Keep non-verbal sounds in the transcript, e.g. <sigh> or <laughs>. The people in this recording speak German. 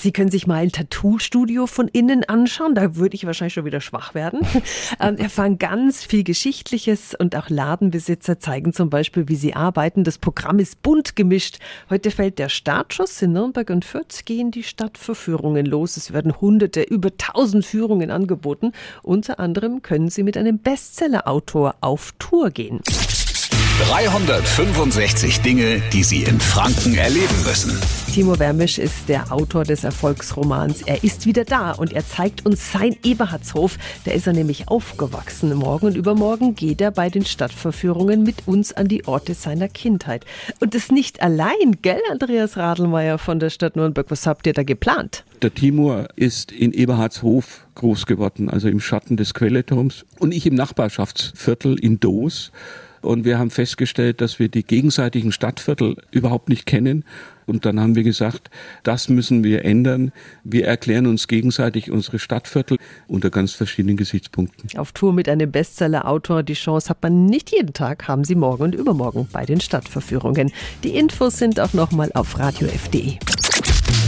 Sie können sich mal ein Tattoo-Studio von innen anschauen. Da würde ich wahrscheinlich schon wieder schwach werden. <laughs> ähm, erfahren ganz viel Geschichtliches und auch Ladenbesitzer zeigen zum Beispiel, wie sie arbeiten. Das Programm ist bunt gemischt. Heute fällt der Startschuss. In Nürnberg und Fürth gehen die Stadtverführungen los. Es werden hunderte, über tausend Führungen angeboten. Unter anderem können Sie mit einem Bestseller-Autor auf Tour gehen. 365 Dinge, die Sie in Franken erleben müssen. Timo Wermisch ist der Autor des Erfolgsromans. Er ist wieder da und er zeigt uns sein Eberhardshof. Da ist er nämlich aufgewachsen. Morgen und übermorgen geht er bei den Stadtverführungen mit uns an die Orte seiner Kindheit. Und das nicht allein, gell, Andreas Radelmeier von der Stadt Nürnberg? Was habt ihr da geplant? Der Timur ist in Eberhardshof groß geworden, also im Schatten des Quelleturms. Und ich im Nachbarschaftsviertel in Doos. Und wir haben festgestellt, dass wir die gegenseitigen Stadtviertel überhaupt nicht kennen. Und dann haben wir gesagt, das müssen wir ändern. Wir erklären uns gegenseitig unsere Stadtviertel unter ganz verschiedenen Gesichtspunkten. Auf Tour mit einem Bestseller-Autor. Die Chance hat man nicht jeden Tag, haben Sie morgen und übermorgen bei den Stadtverführungen. Die Infos sind auch nochmal auf radiof.de.